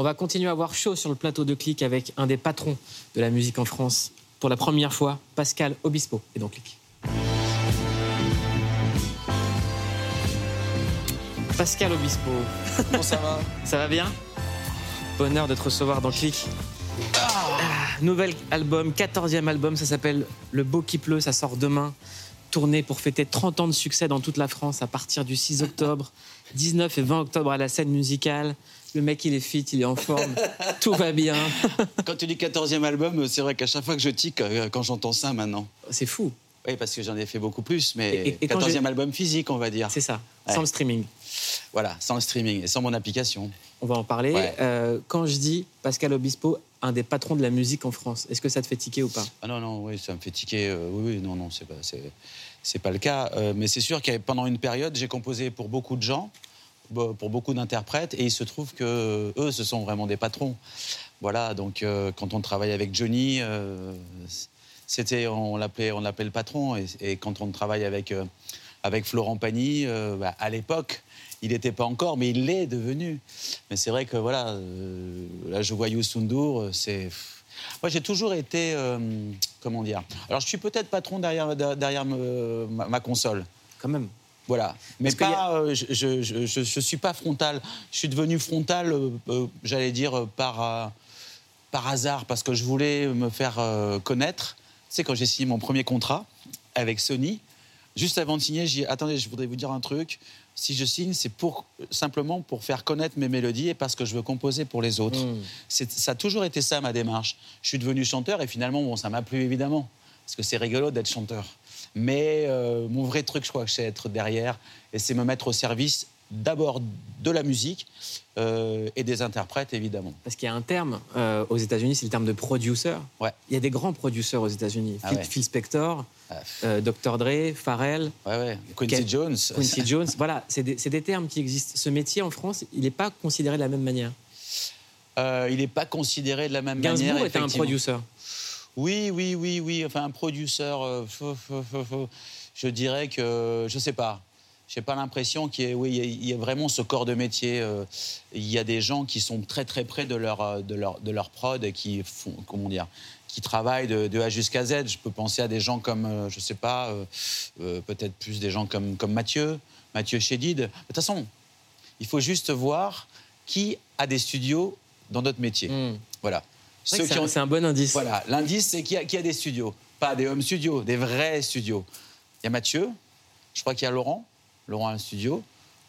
On va continuer à avoir chaud sur le plateau de Click avec un des patrons de la musique en France. Pour la première fois, Pascal Obispo est dans Click. Pascal Obispo. Comment ça va? Ça va bien? Bonheur de te recevoir dans Click. Ah, nouvel album, 14e album, ça s'appelle Le Beau qui pleut, ça sort demain. Tournée pour fêter 30 ans de succès dans toute la France à partir du 6 octobre, 19 et 20 octobre à la scène musicale. Le mec, il est fit, il est en forme, tout va bien. Quand tu dis 14e album, c'est vrai qu'à chaque fois que je tique, euh, quand j'entends ça maintenant. C'est fou. Oui, parce que j'en ai fait beaucoup plus, mais Et- et- et quand 14e j'ai- album physique, on va dire. C'est ça, Ouais. sans le streaming. Voilà, sans le streaming et sans mon application. On va en parler. Ouais. Euh, quand je dis Pascal Obispo, un des patrons de la musique en France, est-ce que ça te fait tiquer ou pas? Ah non, non, oui, ça me fait tiquer. euh, oui, oui, non, non, c'est pas, c'est, pas le cas. Euh, mais c'est sûr que pendant une période, j'ai composé pour beaucoup de gens, pour beaucoup d'interprètes, et il se trouve que eux, ce sont vraiment des patrons. Voilà, donc euh, quand on travaille avec Johnny, c'était, on l'appelait, on le patron, et, quand on travaille avec avec Florent Pagny, bah, à l'époque. Il n'était pas encore, mais il l'est devenu. Mais c'est vrai que voilà, euh, là je vois Youssou euh, c'est. Moi j'ai toujours été, euh, comment dire. Alors je suis peut-être patron derrière derrière me- ma, ma console. Quand même. Voilà. Mais pas, euh, je, je suis pas frontal. Je suis devenu frontal, euh, j'allais dire, par, par hasard, parce que je voulais me faire connaître. Tu sais, quand j'ai signé mon premier contrat avec Sony, juste avant de signer, j'ai dit attendez, je voudrais vous dire un truc. Si je signe, c'est pour, simplement pour faire connaître mes mélodies et parce que je veux composer pour les autres. Mm. C'est- Ça a toujours été ça, ma démarche. Je suis devenu chanteur et finalement, bon, ça m'a plu évidemment. Parce que c'est rigolo d'être chanteur. Mais euh, mon vrai truc, je crois que c'est être derrière et c'est me mettre au service d'abord de la musique euh, et des interprètes, évidemment. Parce qu'il y a un terme euh, aux États-Unis, c'est le terme de producer. Ouais. Il y a des grands producteurs aux États-Unis. Ah Phil, ouais. Phil Spector, Ah, euh, Dr. Dre, Pharrell, Ouais, ouais. Quincy Jones. Quincy Jones. Voilà, c'est des, des termes qui existent. Ce métier en France, il n'est pas considéré de la même manière. Il n'est pas considéré de la même Gainsbourg manière. était un producer. Oui, oui, oui, oui. Enfin, un producteur, je dirais que, je sais pas. J'ai pas l'impression qu'il y ait, oui, il y a- il y a vraiment ce corps de métier. euh, Il y a des gens qui sont très très près de leur euh, de leur de leur prod et qui font, comment dire, qui travaillent de, de A jusqu'à Z. Je peux penser à des gens comme, euh, je sais pas, euh, peut-être plus des gens comme comme Mathieu, Mathieu Chédid. De toute façon, il faut juste voir qui a des studios dans notre métier. Mm. Voilà. C'est un- un bon indice. Voilà, l'indice, c'est qu'il y, a- qu'il y a des studios. Pas des home studios, des vrais studios. Il y a Mathieu, je crois qu'il y a Laurent. Laurent a un studio.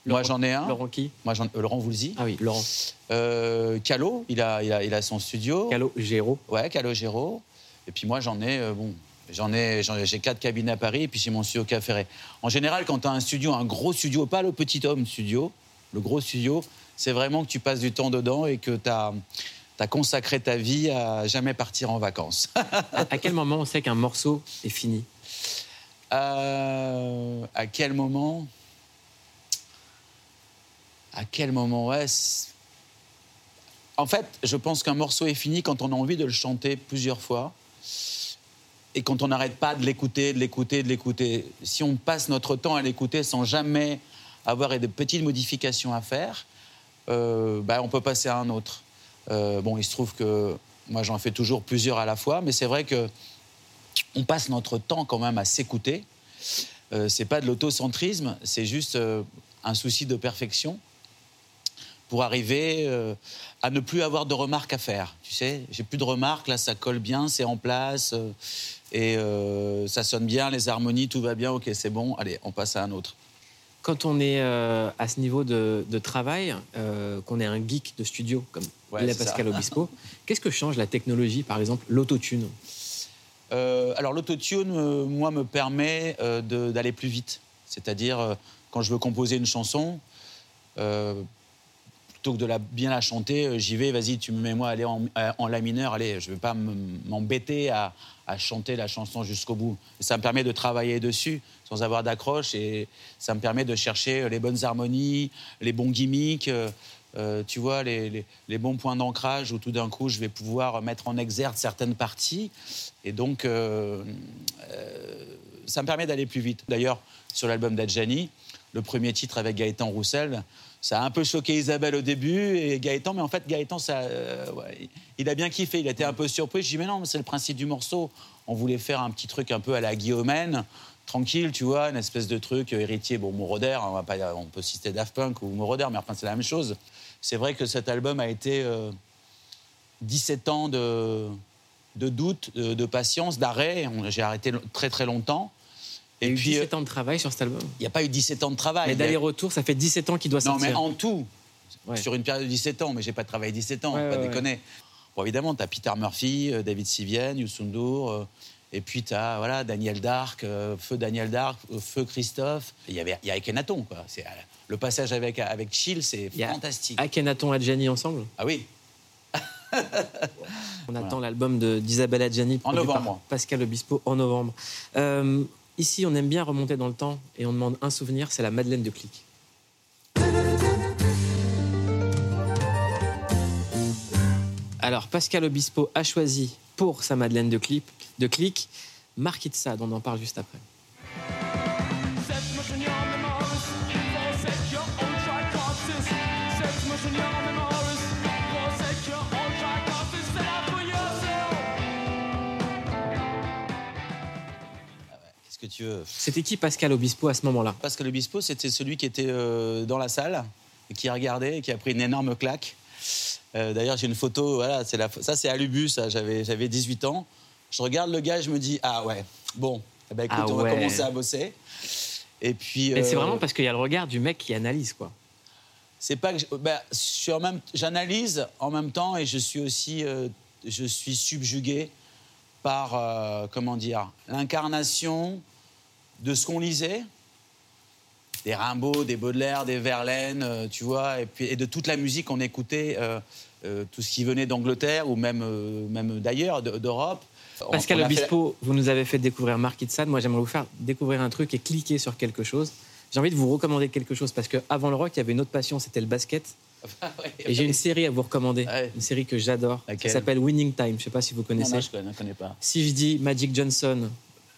Moi, Laurent- j'en ai un. Laurent qui? Moi, j'en- euh, Laurent Voulzy. Ah oui, Laurent. Euh, Calo, il a, il, a, il a son studio. Calo Géraud. Ouais, Calo Géraud. Et puis moi, j'en ai, euh, bon, j'en ai, j'en ai- j'ai quatre cabinets à Paris et puis j'ai mon studio Ferret. En général, quand tu as un studio, un gros studio, pas le petit homme studio, le gros studio, c'est vraiment que tu passes du temps dedans et que tu as, consacré ta vie à jamais partir en vacances. À, à quel moment on sait qu'un morceau est fini? Euh, à quel moment? À quel moment c'est- En fait, je pense qu'un morceau est fini quand on a envie de le chanter plusieurs fois et quand on n'arrête pas de l'écouter, de l'écouter, de l'écouter. Si on passe notre temps à l'écouter sans jamais avoir des petites modifications à faire, euh, bah, on peut passer à un autre. Euh, bon, il se trouve que moi j'en fais toujours plusieurs à la fois, mais c'est vrai que on passe notre temps quand même à s'écouter. Euh, c'est pas de l'autocentrisme, c'est juste euh, un souci de perfection pour arriver euh, à ne plus avoir de remarques à faire. Tu sais, j'ai plus de remarques, là ça colle bien, c'est en place euh, et euh, ça sonne bien, les harmonies, tout va bien, ok, c'est bon, allez, on passe à un autre. Quand on est à ce niveau de, de travail, qu'on est un geek de studio comme Ouais, Pascal ça. Obispo, qu'est-ce que change la technologie, par exemple l'autotune? Alors l'autotune, moi, me permet d'aller plus vite. C'est-à-dire, quand je veux composer une chanson, euh, plutôt que de bien la chanter, euh, j'y vais, vas-y, tu me mets moi aller en, euh, en la mineur, allez, je ne vais pas m'embêter à, chanter la chanson jusqu'au bout. Ça me permet de travailler dessus sans avoir d'accroche et ça me permet de chercher les bonnes harmonies, les bons gimmicks. euh, euh, tu vois, les, bons points d'ancrage où tout d'un coup je vais pouvoir mettre en exergue certaines parties. Et donc, euh, euh, ça me permet d'aller plus vite. D'ailleurs, sur l'album d'Adjani, le premier titre avec Gaëtan Roussel, Ça a un peu choqué Isabelle au début et Gaëtan, mais en fait, Gaëtan, ça, euh, il a bien kiffé. Il a été un peu surpris. Je dis, mais non, c'est le principe du morceau. On voulait faire un petit truc un peu à la Guillaumène, tranquille, tu vois, une espèce de truc euh, héritier. Bon, Moroder, on, va pas, on peut citer Daft Punk ou Moroder, mais enfin, c'est la même chose. C'est vrai que cet album a été euh, 17 ans de, de doute, de, patience, d'arrêt. J'ai arrêté très très longtemps. Il y a Et eu puis, 17 ans de travail sur cet album. il n'y a pas eu 17 ans de travail. Mais Il d'aller-retour, ça fait 17 ans qu'il doit Non, sortir. mais en tout, Ouais. sur une période de 17 ans, mais j'ai pas travaillé 17 ans, Ouais, pas ouais, déconner. Bon, évidemment, tu as Peter Murphy, euh, David Sivienne, Youssou N'Dour, euh, et puis tu as voilà, Daniel Dark, euh, Feu Daniel Dark, euh, Feu Christophe. Il y avait il y a Akhenaton, quoi. C'est, euh, le passage avec, avec Chill, c'est Il fantastique. Akhenaton Adjani ensemble? Ah oui, On attend l'album de- d'Isabelle Adjani En produit par novembre. Pascal Obispo en novembre. Ici, on aime bien remonter dans le temps et on demande un souvenir, c'est la Madeleine de Click. Alors, Pascal Obispo a choisi pour sa Madeleine de, clip, de Click Mark It Sad, on en parle juste après. Tu veux C'était qui Pascal Obispo à ce moment-là Pascal Obispo, c'était celui qui était euh, dans la salle, qui regardait, et qui a pris une énorme claque. Euh, D'ailleurs, j'ai une photo, voilà, la, ça c'est à j'avais, j'avais 18 ans. Je regarde le gars et je me dis, ah ouais, bon, eh ben, écoute, Ah on va commencer à bosser. Et puis. Mais c'est euh, vraiment parce qu'il y a le regard du mec qui analyse, quoi. C'est pas que ben, en j'analyse en même temps et je suis aussi euh, je suis subjugué par euh, comment dire l'incarnation de ce qu'on lisait des Rimbaud, des Baudelaire, des Verlaine, euh, tu vois, et puis et de toute la musique qu'on écoutait, euh, euh, tout ce qui venait d'Angleterre ou même euh, même d'ailleurs de- d'Europe. Pascal fait- Obispo, vous nous avez fait découvrir Mark It Sad. Moi, j'aimerais vous faire découvrir un truc et cliquer sur quelque chose. J'ai envie de vous recommander quelque chose parce qu'avant le rock, il y avait une autre passion, c'était le basket. Ouais. Et j'ai une série à vous recommander, Ouais. une série que j'adore, qui s'appelle Winning Time. Je ne sais pas si vous connaissez. non, je connais, connais pas. Si je dis Magic Johnson,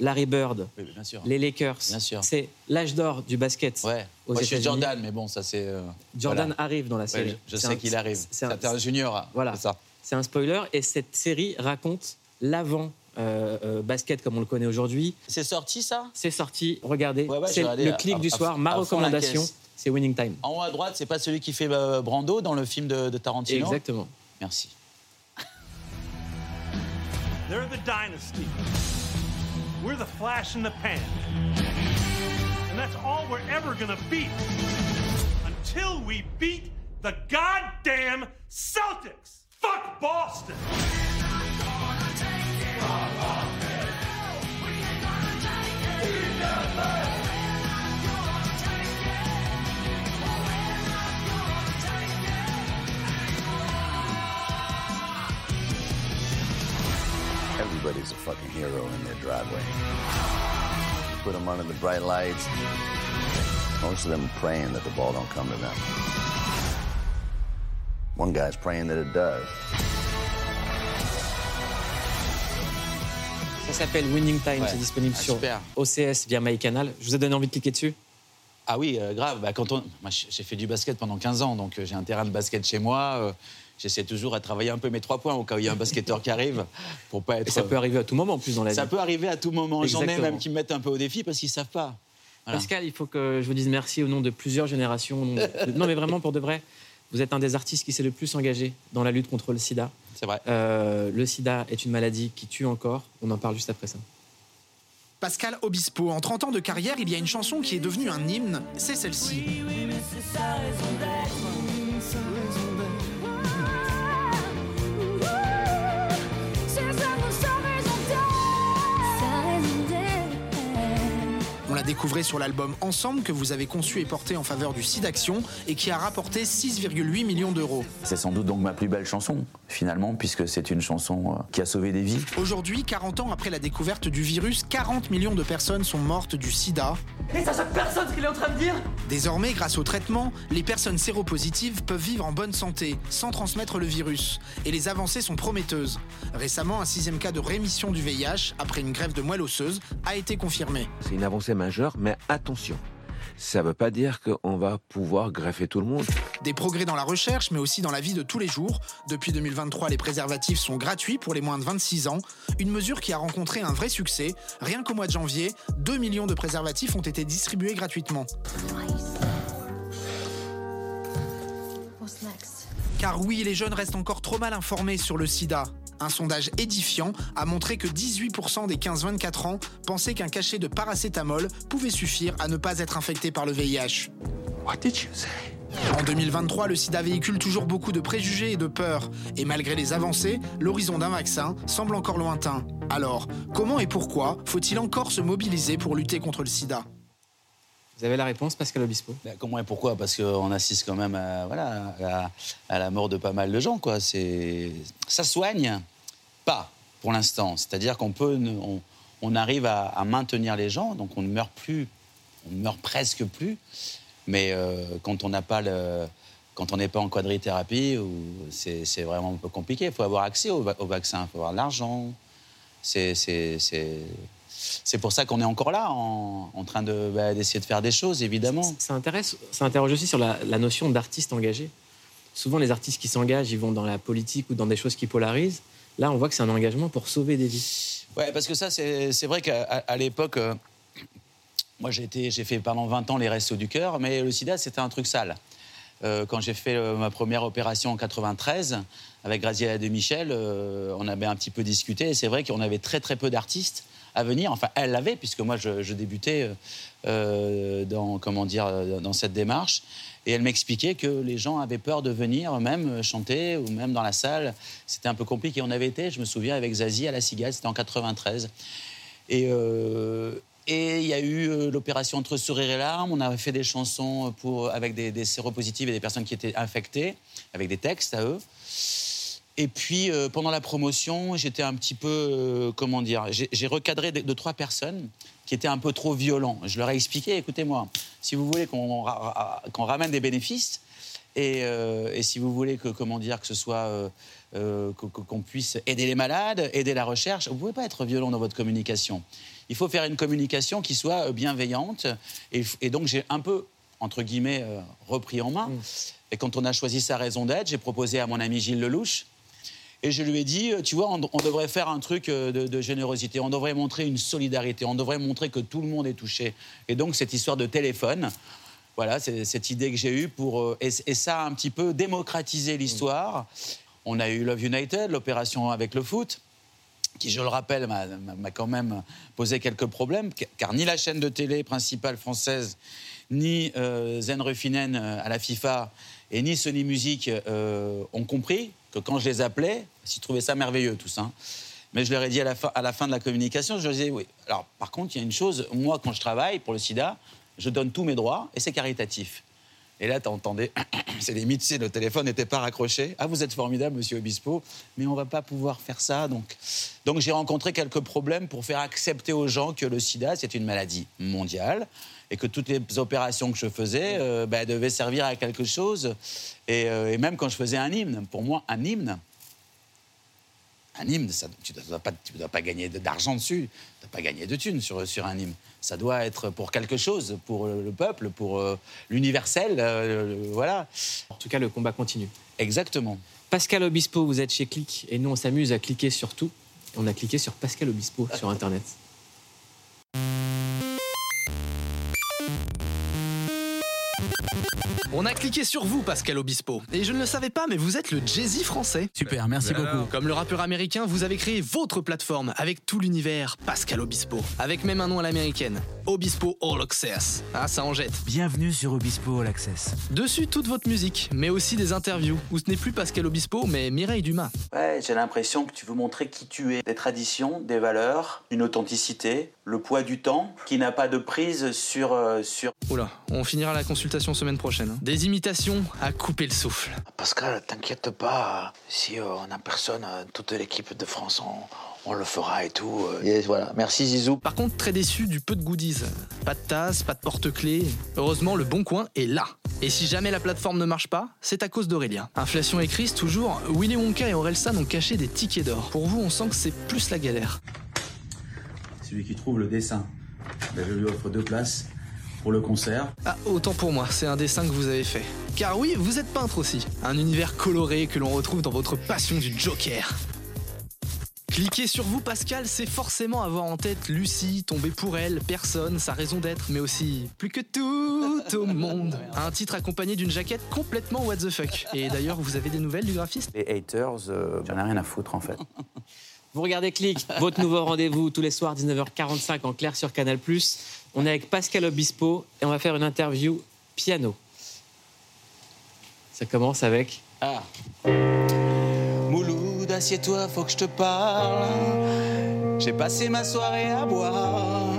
Larry Bird, Oui, bien sûr. les Lakers, Bien sûr. c'est l'âge d'or du basket. Ouais. aux Moi, je suis États-Unis. Jordan, mais bon, ça c'est. euh, Jordan voilà. arrive dans la Ouais, série. je sais qu'il arrive. c'est un- junior. hein, Voilà. c'est ça. C'est un spoiler et cette série raconte l'avant euh, euh, basket comme on le connaît aujourd'hui. C'est sorti ça? C'est sorti, regardez, Ouais, ouais, je c'est le clic à- du à- soir. Ma à recommandation, c'est Winning Time. En haut à droite, c'est pas celui qui fait euh, Brando dans le film de, de Tarantino? Exactement. Merci. They're the dynasty. We're the flash in the pan. And that's all we're ever gonna be. Until we beat the goddamn Celtics. Fuck Boston. Everybody's a fucking hero in their driveway. Put them under the bright lights. Most of them are praying that the ball don't come to them. One guy's praying that it does. Ça s'appelle Winning Time, Ouais. c'est disponible Ah, sur. OCS via MyCanal. Je vous ai donné envie de cliquer dessus Ah oui, euh, grave. Bah, quand on... Moi, j'ai fait du basket pendant 15 ans, donc euh, j'ai un terrain de basket chez moi. euh, J'essaie toujours à travailler un peu mes trois points au cas où il y a un basketteur qui arrive pour pas être. Et ça peut arriver à tout moment en plus dans la Ça vie. peut arriver à tout moment. J'en ai même qui me mettent un peu au défi parce qu'ils savent pas. Voilà. Pascal, il faut que je vous dise merci au nom de plusieurs générations. de- Non mais vraiment pour de vrai, vous êtes un des artistes qui s'est le plus engagé dans la lutte contre le sida. C'est vrai. Euh, le sida est une maladie qui tue encore. On en parle juste après ça. Pascal Obispo, en 30 ans de carrière, il y a une chanson qui est devenue un hymne, c'est celle-ci. On la découvrait sur l'album Ensemble que vous avez conçu et porté en faveur du SIDAction et qui a rapporté 6,8 millions d'euros. C'est sans doute donc ma plus belle chanson, finalement, puisque c'est une chanson euh, qui a sauvé des vies. Aujourd'hui, 40 ans après la découverte du virus, 40 millions de personnes sont mortes du sida. Et ça choque personne ce qu'il est en train de dire Désormais, grâce au traitement, les personnes séropositives peuvent vivre en bonne santé, sans transmettre le virus. Et les avancées sont prometteuses. Récemment, un sixième cas de rémission du VIH, après une grève de moelle osseuse, a été confirmé. C'est une avancée majeure, mais attention. ça veut pas dire qu'on va pouvoir greffer tout le monde. Des progrès dans la recherche, mais aussi dans la vie de tous les jours. Depuis 2023, les préservatifs sont gratuits pour les moins de 26 ans. Une mesure qui a rencontré un vrai succès. Rien qu'au mois de janvier, 2 millions de préservatifs ont été distribués gratuitement. Car oui, les jeunes restent encore trop mal informés sur le sida. Un sondage édifiant a montré que 18% des 15-24 ans pensaient qu'un cachet de paracétamol pouvait suffire à ne pas être infecté par le VIH. What did you say? En 2023, le sida véhicule toujours beaucoup de préjugés et de peurs. Et malgré les avancées, l'horizon d'un vaccin semble encore lointain. Alors, comment et pourquoi faut-il encore se mobiliser pour lutter contre le sida? Vous avez la réponse, Pascal Obispo? Ben, comment et pourquoi? Parce qu'on assiste quand même à, voilà, à, la mort de pas mal de gens. Quoi. Ça soigne pas pour l'instant. C'est-à-dire qu'on on, arrive à, maintenir les gens, donc on ne meurt plus, on ne meurt presque plus. Mais euh, quand on n'a pas le, quand on n'est pas en quadrithérapie, c'est, vraiment un peu compliqué. Il faut avoir accès au, au vaccin, il faut avoir de l'argent. C'est, c'est, pour ça qu'on est encore là, en, en train de, bah, d'essayer de faire des choses, évidemment. Ça, intéresse, ça interroge aussi sur la, la notion d'artiste engagé. Souvent, les artistes qui s'engagent, ils vont dans la politique ou dans des choses qui polarisent. Là, on voit que c'est un engagement pour sauver des vies. Ouais, parce que ça, c'est vrai qu'à l'époque, euh, moi, j'ai fait pendant 20 ans les restos du cœur, mais le sida, c'était un truc sale. Euh, quand j'ai fait euh, ma première opération en 93 avec Graziella de Michel, euh, on avait un petit peu discuté et c'est vrai qu'on avait très très peu d'artistes à venir. Enfin, elle l'avait puisque moi je, débutais euh, euh, dans comment dire euh, dans cette démarche. Et elle m'expliquait que les gens avaient peur de venir même chanter ou même dans la salle. C'était un peu compliqué. On avait été, je me souviens, avec Zazie à la Cigale, c'était en 93. Et, et il y a eu l'opération Entre sourire et larmes. On a fait des chansons pour, avec des, des séropositifs et des personnes qui étaient infectées, avec des textes à eux. Et puis, euh, pendant la promotion, j'étais un petit peu, euh, comment dire, j'ai recadré de, de trois personnes qui étaient un peu trop violents. Je leur ai expliqué, écoutez-moi, si vous voulez qu'on ra- ra- qu'on ramène des bénéfices, et, euh, et si vous voulez que, comment dire, que ce soit, qu'on puisse aider les malades, aider la recherche, vous pouvez pas être violent dans votre communication. Il faut faire une communication qui soit bienveillante. Et, et donc j'ai un peu, entre guillemets, repris en main. Et quand on a choisi sa raison d'être, j'ai proposé à mon ami Gilles Lelouch. Et je lui ai dit, euh, tu vois, on, devrait faire un truc euh, de, générosité, on devrait montrer une solidarité, on devrait montrer que tout le monde est touché. Et donc cette histoire de téléphone, voilà, c'est cette idée que j'ai eue pour... euh, et, ça a un petit peu démocratisé l'histoire. On a eu Love United, l'opération avec le foot, qui, je le rappelle, m'a- quand même posé quelques problèmes, ca- car ni la chaîne de télé principale française, ni Zen Ruffinen à la FIFA, et ni Sony Music ont compris que quand je les appelais, ils trouvaient ça merveilleux, tout ça. Mais je leur ai dit à la, fin, de la communication, je leur disais, oui. Alors, par contre, il y a une chose, moi, quand je travaille pour le sida, je donne tous mes droits et c'est caritatif. Et là, tu entendais, c'est limite, sais, le téléphone n'était pas raccroché. Ah, vous êtes formidable, monsieur Obispo, mais on va pas pouvoir faire ça. Donc, donc j'ai rencontré quelques problèmes pour faire accepter aux gens que le sida, c'est une maladie mondiale et que toutes les opérations que je faisais euh, bah, devaient servir à quelque chose. Et, euh, et même quand je faisais un hymne, pour moi, un hymne, un hymne, ça- tu ne dois, pas- tu dois pas gagner d'argent dessus, tu ne dois pas gagner de thunes sur, sur un hymne. Ça doit être pour quelque chose, pour le peuple, pour euh, l'universel, euh, voilà. En tout cas, le combat continue. Exactement. Pascal Obispo, vous êtes chez Click et nous, on s'amuse à cliquer sur tout. On a cliqué sur Pascal Obispo sur Internet. On a cliqué sur vous, Pascal Obispo. Et je ne le savais pas, mais vous êtes le Jay-Z français. Super, merci beaucoup. Comme le rappeur américain, vous avez créé votre plateforme avec tout l'univers Pascal Obispo. Avec même un nom à l'américaine. Obispo All Access. Ah, ça en jette. Bienvenue sur Obispo All Access. Dessus, toute votre musique, mais aussi des interviews, où ce n'est plus Pascal Obispo, mais Mireille Dumas. Ouais, j'ai l'impression que tu veux montrer qui tu es. Des traditions, des valeurs, une authenticité, le poids du temps qui n'a pas de prise sur, euh, sur Oula, on finira la consultation semaine prochaine. hein. Des imitations à couper le souffle. Pascal, t'inquiète pas, si euh, on a personne, euh, toute l'équipe de France, on, on le fera et tout. euh. Yes, voilà. Merci Zizou. Par contre, très déçu du peu de goodies. Pas de tasse, pas de porte-clés. Heureusement, le bon coin est là. Et si jamais la plateforme ne marche pas, c'est à cause d'Aurélien. Inflation et crise, toujours, Willy Wonka et Orelsan ont caché des tickets d'or. Pour vous, on sent que c'est plus la galère. Celui qui trouve le dessin, ben, je lui offre deux places pour le concert. Ah, autant pour moi, c'est un dessin que vous avez fait. Car oui, vous êtes peintre aussi. Un univers coloré que l'on retrouve dans votre passion du Joker. Cliquer sur vous, Pascal, c'est forcément avoir en tête Lucie, tomber pour elle, personne, sa raison d'être, mais aussi plus que tout au monde. Un titre accompagné d'une jaquette complètement what the fuck. Et d'ailleurs, vous avez des nouvelles du graphiste? Les haters, euh, j'en ai rien à foutre en fait. Vous regardez Click, votre nouveau rendez-vous tous les soirs 19h45 en clair sur Canal+. On est avec Pascal Obispo et on va faire une interview piano. Ça commence avec Ah. Mouloud, assieds-toi, faut que je te parle. J'ai passé ma soirée à boire.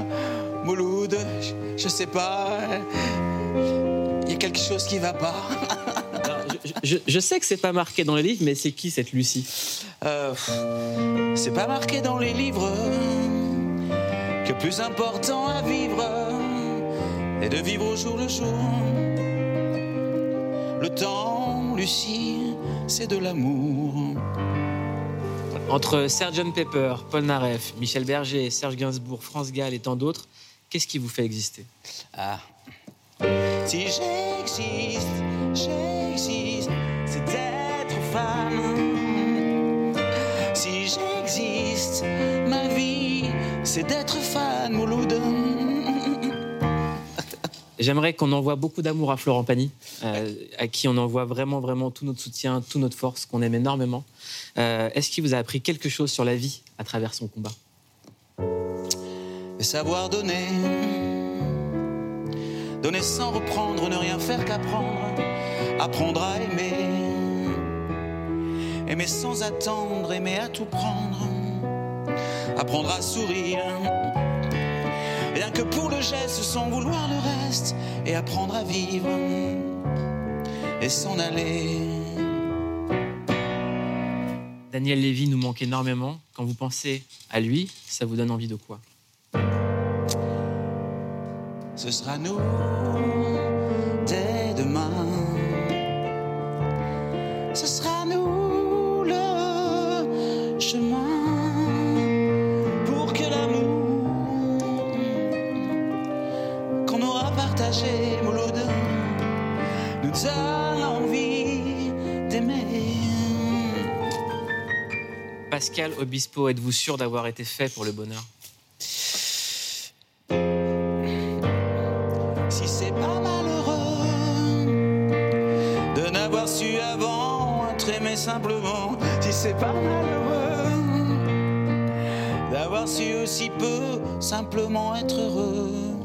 Mouloud, je, je sais pas. Il y a quelque chose qui va pas. Je, je- je sais que c'est pas marqué dans les livres, mais c'est qui cette Lucie? Euh, c'est pas marqué dans les livres plus important à vivre est de vivre au jour le jour. Le temps, Lucie, c'est de l'amour. Entre Sgt Pepper, Paul Naref, Michel Berger, Serge Gainsbourg, France Gall et tant d'autres, qu'est-ce qui vous fait exister? Ah. Si j'existe, j'existe, c'est d'être femme. Si j'existe, c'est d'être fan, Mouloud. J'aimerais qu'on envoie beaucoup d'amour à Florent Pagny, euh, à qui on envoie vraiment, vraiment tout notre soutien, toute notre force, qu'on aime énormément. Euh, Est-ce qu'il vous a appris quelque chose sur la vie à travers son combat? Et savoir donner. Donner sans reprendre, ne rien faire qu'apprendre. Apprendre à aimer. Aimer sans attendre, aimer à tout prendre. Apprendre à sourire. Rien que pour le geste, sans vouloir le reste. Et apprendre à vivre. Et s'en aller. Daniel Lévy nous manque énormément. Quand vous pensez à lui, ça vous donne envie de quoi? Ce sera nous Pascal Obispo, êtes-vous sûr d'avoir été fait pour le bonheur? Si c'est pas malheureux de n'avoir su avant être aimé simplement, si c'est pas malheureux d'avoir su aussi peu simplement être heureux.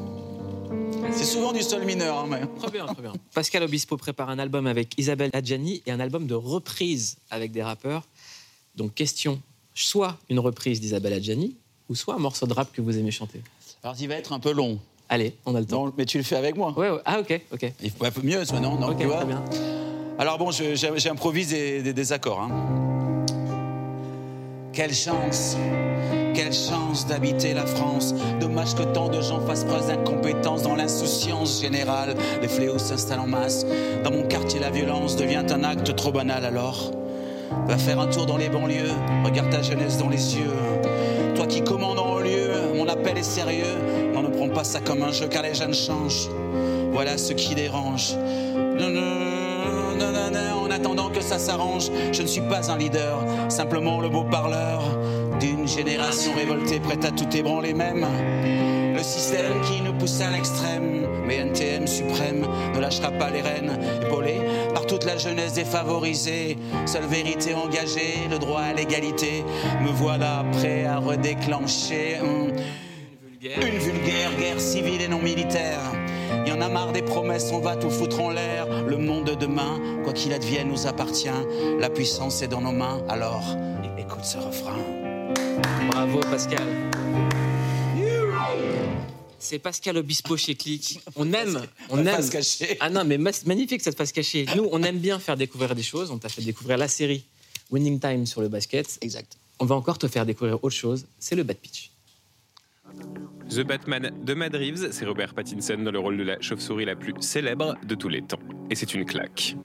C'est souvent du sol mineur, hein, mais. Très bien, très bien. Pascal Obispo prépare un album avec Isabelle Adjani et un album de reprise avec des rappeurs. Donc, question soit une reprise d'Isabelle Adjani, ou soit un morceau de rap que vous aimez chanter. Alors, il va être un peu long. Allez, on a le temps. Mais tu le fais avec moi. Ouais, ouais. Ah, ok, ok. Il faut un peu mieux, ça, non, non Ok, tu vois très bien. Alors bon, j'improvise des, des- des accords. hein. Quelle chance, quelle chance d'habiter la France. Dommage que tant de gens fassent preuve d'incompétence dans l'insouciance générale. Les fléaux s'installent en masse. Dans mon quartier, la violence devient un acte trop banal alors. Va faire un tour dans les banlieues, regarde ta jeunesse dans les yeux. Toi qui commandes en haut lieu, mon appel est sérieux. Non, ne prends pas ça comme un jeu car les jeunes changent. Voilà ce qui dérange. Non, non, non, non, non, en attendant que ça s'arrange, je ne suis pas un leader, simplement le beau parleur d'une génération révoltée prête à tout ébranler même. Le système qui nous pousse à l'extrême, mais NTM suprême ne lâchera pas les rênes, épaulé toute la jeunesse défavorisée. Seule vérité engagée, le droit à l'égalité. Me voilà prêt à redéclencher. hum, une vulgaire guerre civile et non militaire. Y en a marre des promesses, on va tout foutre en l'air. Le monde de demain, quoi qu'il advienne, nous appartient. La puissance est dans nos mains, alors écoute ce refrain. Bravo, Pascal. C'est Pascal Obispo chez Click. On aime, on aime. face cachée. Ah non, mais magnifique cette face cachée. Nous, on aime bien faire découvrir des choses. On t'a fait découvrir la série Winning Time sur le basket. Exact. On va encore te faire découvrir autre chose. C'est le bad pitch. The Batman de Matt Reeves, c'est Robert Pattinson dans le rôle de la chauve-souris la plus célèbre de tous les temps. Et c'est une claque.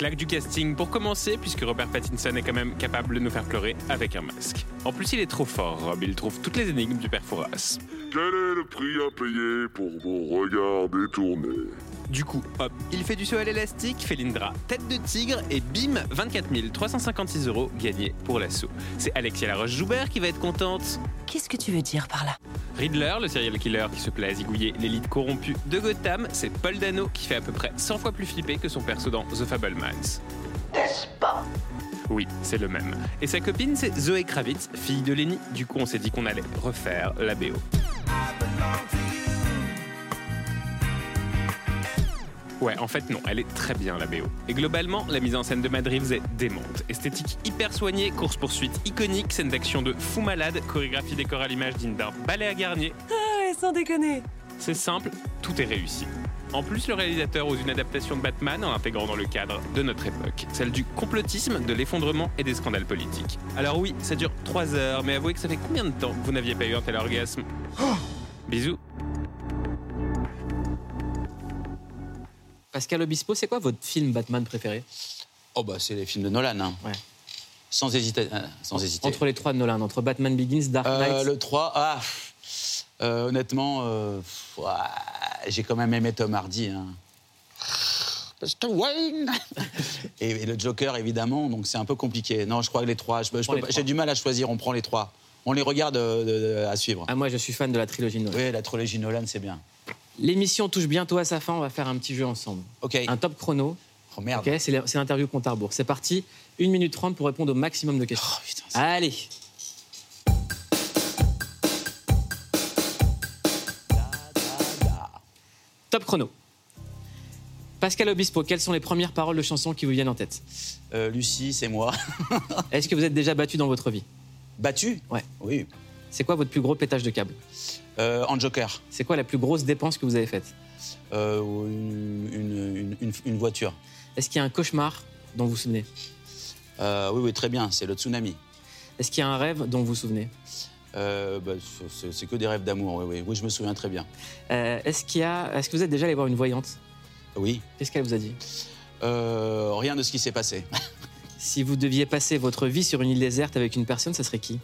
Claque du casting pour commencer, puisque Robert Pattinson est quand même capable de nous faire pleurer avec un masque. En plus, il est trop fort, Rob. Il trouve toutes les énigmes du père Fouras. Quel est le prix à payer pour vos regards détournés? Du coup, hop, il fait du saut à l'élastique, fait l'Indra, tête de tigre et bim, 24 356 euros gagnés pour l'assaut. C'est Alexia Laroche-Joubert qui va être contente. Qu'est-ce que tu veux dire par là? Riddler, le serial killer qui se plaît à zigouiller l'élite corrompue de Gotham, c'est Paul Dano qui fait à peu près 100 fois plus flipper que son perso dans The Fablemans. N'est-ce pas? Oui, c'est le même. Et sa copine, c'est Zoé Kravitz, fille de Lenny. Du coup, on s'est dit qu'on allait refaire la BO. Ouais, en fait non, elle est très bien la BO. Et globalement, la mise en scène de Mad Reeves est démonte. Esthétique hyper soignée, course-poursuite iconique, scène d'action de fou malade, chorégraphie décor à l'image digne d'un ballet à Garnier. Ah, sans déconner. C'est simple, tout est réussi. En plus, le réalisateur ose une adaptation de Batman en l'intégrant dans le cadre de notre époque, celle du complotisme, de l'effondrement et des scandales politiques. Alors oui, ça dure 3 heures, mais avouez que ça fait combien de temps que vous n'aviez pas eu un tel orgasme? Bisous. Pascal Obispo, c'est quoi votre film Batman préféré? Oh bah c'est les films de Nolan. hein. Ouais. Sans hésiter. euh, sans hésiter. Entre les trois de Nolan, entre Batman Begins, Dark Euh, Knight. le 3, ah, euh, honnêtement, euh, j'ai quand même aimé Tom Hardy. Hein. Mr. Wayne et, et le Joker, évidemment, donc c'est un peu compliqué. Non, je crois que les trois, je peux- je prend peux les pas- trois. j'ai du mal à choisir, on prend les trois. On les regarde euh, de- de- à suivre. Ah, moi, je suis fan de la trilogie Nolan. Oui, la trilogie Nolan, c'est bien. L'émission touche bientôt à sa fin, on va faire un petit jeu ensemble. Ok. Un top chrono. Oh merde. Ok, c'est l'interview compte à rebours. C'est parti, 1 minute 30 pour répondre au maximum de questions. Oh, putain, Allez Top chrono. Pascal Obispo, quelles sont les premières paroles de chansons qui vous viennent en tête? Euh, Lucie, c'est moi. Est-ce que vous êtes déjà battu dans votre vie? Battu? Ouais. Oui. C'est quoi votre plus gros pétage de câble Euh, en Joker. C'est quoi la plus grosse dépense que vous avez faite Euh, une, une- une- une- une voiture. Est-ce qu'il y a un cauchemar dont vous vous souvenez Euh, oui, oui, très bien, c'est le tsunami. Est-ce qu'il y a un rêve dont vous vous souvenez bah, c'est- que des rêves d'amour, oui, oui. Oui, je me souviens très bien. Est-ce qu'il y a... Est-ce que vous êtes déjà allé voir une voyante Oui. Qu'est-ce qu'elle vous a dit rien de ce qui s'est passé. Si vous deviez passer votre vie sur une île déserte avec une personne, ça serait qui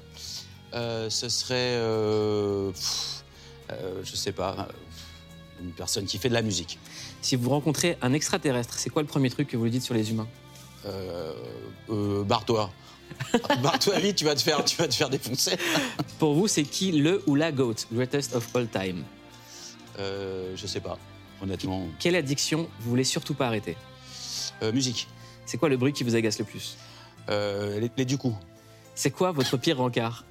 ce serait. euh, pff, euh, je sais pas. euh, Une personne qui fait de la musique. Si vous rencontrez un extraterrestre, c'est quoi le premier truc que vous lui dites sur les humains? Euh, euh, Barre-toi. Barre-toi vite, tu vas te faire, tu vas te faire défoncer. Pour vous, c'est qui le ou la GOAT, greatest of all time? Euh, je sais pas, honnêtement. Quelle addiction vous voulez surtout pas arrêter? Euh, musique. C'est quoi le bruit qui vous agace le plus? Euh, les, les du coup. C'est quoi votre pire rencard?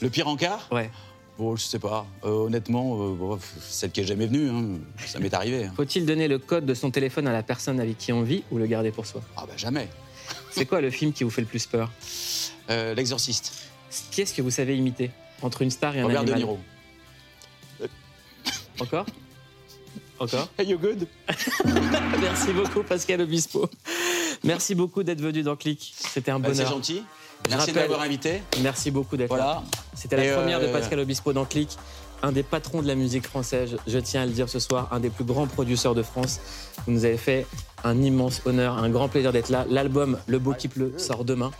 Le pire encart Ouais. Bon, je sais pas. Euh, honnêtement, euh, bon, celle qui est jamais venue, hein. ça m'est arrivé. hein. Faut-il donner le code de son téléphone à la personne avec qui on vit ou le garder pour soi? Ah bah jamais. C'est quoi le film qui vous fait le plus peur? Euh, L'exorciste. Qui est-ce que vous savez imiter? Entre une star et un Robert De Niro. Encore? Encore? Hey, you good Merci beaucoup Pascal Obispo. Merci beaucoup d'être venu dans Click. C'était un Bah, bonheur. C'est gentil. Merci de m'avoir invité. Merci beaucoup d'être là. Voilà. C'était la première de euh, Pascal Obispo dans Click, un des patrons de la musique française, je tiens à le dire ce soir, un des plus grands producteurs de France. Vous nous avez fait un immense honneur, un grand plaisir d'être là. L'album Le Beau qui pleut sort demain,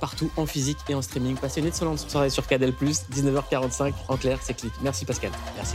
partout en physique et en streaming. Passez une excellente soirée sur Cadel+, 19h45, en clair, c'est Click. Merci Pascal. Merci.